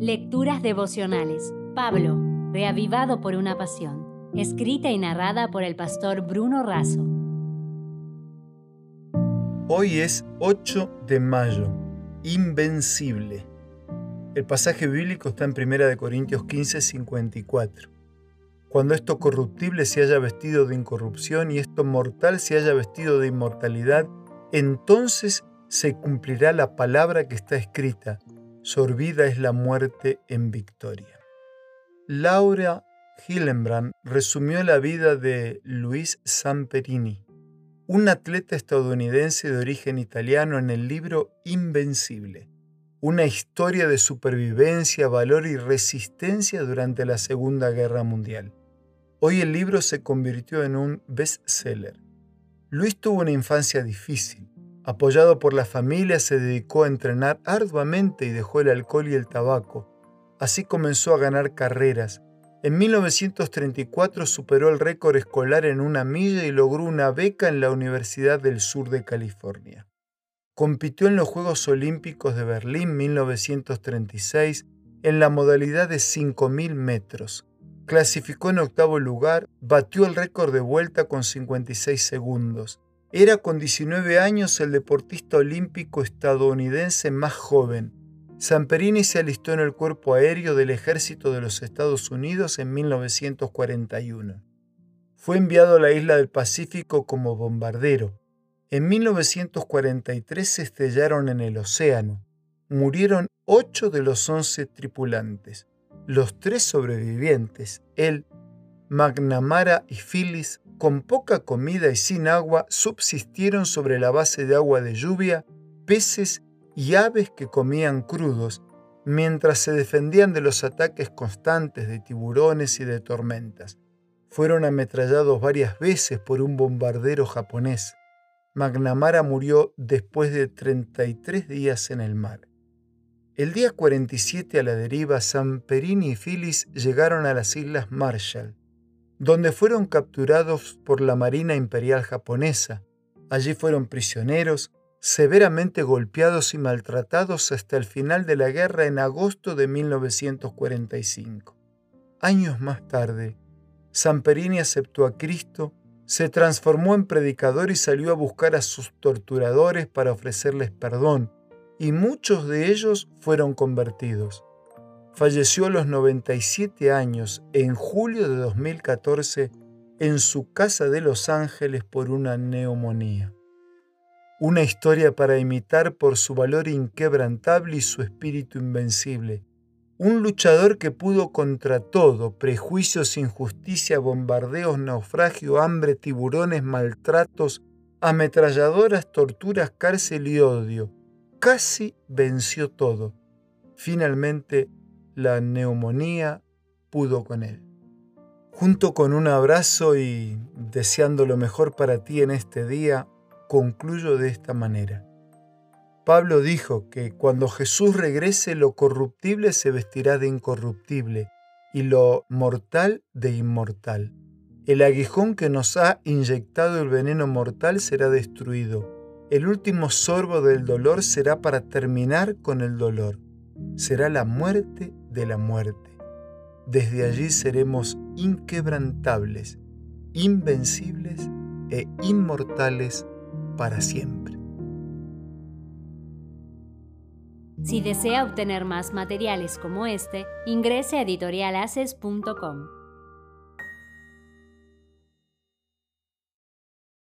Lecturas devocionales. Pablo, reavivado por una pasión. Escrita y narrada por el pastor Bruno Razo. Hoy es 8 de mayo. Invencible. El pasaje bíblico está en 1 Corintios 15, 54. Cuando esto corruptible se haya vestido de incorrupción y esto mortal se haya vestido de inmortalidad, entonces se cumplirá la palabra que está escrita sorbida es la muerte en victoria. Laura Hillenbrand resumió la vida de Luis Samperini, un atleta estadounidense de origen italiano en el libro Invencible, una historia de supervivencia, valor y resistencia durante la Segunda Guerra Mundial. Hoy el libro se convirtió en un bestseller. Luis tuvo una infancia difícil. Apoyado por la familia, se dedicó a entrenar arduamente y dejó el alcohol y el tabaco. Así comenzó a ganar carreras. En 1934 superó el récord escolar en una milla y logró una beca en la Universidad del Sur de California. Compitió en los Juegos Olímpicos de Berlín 1936 en la modalidad de 5.000 metros. Clasificó en octavo lugar, batió el récord de vuelta con 56 segundos. Era con 19 años el deportista olímpico estadounidense más joven. Samperini se alistó en el cuerpo aéreo del ejército de los Estados Unidos en 1941. Fue enviado a la isla del Pacífico como bombardero. En 1943 se estrellaron en el océano. Murieron ocho de los once tripulantes. Los tres sobrevivientes, él, McNamara y Phyllis, con poca comida y sin agua, subsistieron sobre la base de agua de lluvia, peces y aves que comían crudos, mientras se defendían de los ataques constantes de tiburones y de tormentas. Fueron ametrallados varias veces por un bombardero japonés. McNamara murió después de 33 días en el mar. El día 47 a la deriva, Samperini y Phyllis llegaron a las Islas Marshall donde fueron capturados por la Marina Imperial japonesa. Allí fueron prisioneros, severamente golpeados y maltratados hasta el final de la guerra en agosto de 1945. Años más tarde, Samperini aceptó a Cristo, se transformó en predicador y salió a buscar a sus torturadores para ofrecerles perdón, y muchos de ellos fueron convertidos falleció a los 97 años en julio de 2014 en su casa de Los Ángeles por una neumonía. Una historia para imitar por su valor inquebrantable y su espíritu invencible. Un luchador que pudo contra todo, prejuicios, injusticia, bombardeos, naufragio, hambre, tiburones, maltratos, ametralladoras, torturas, cárcel y odio. Casi venció todo. Finalmente la neumonía pudo con él. Junto con un abrazo y deseando lo mejor para ti en este día, concluyo de esta manera. Pablo dijo que cuando Jesús regrese lo corruptible se vestirá de incorruptible y lo mortal de inmortal. El aguijón que nos ha inyectado el veneno mortal será destruido. El último sorbo del dolor será para terminar con el dolor. Será la muerte de la muerte. Desde allí seremos inquebrantables, invencibles e inmortales para siempre. Si desea obtener más materiales como este, ingrese a editorialaces.com.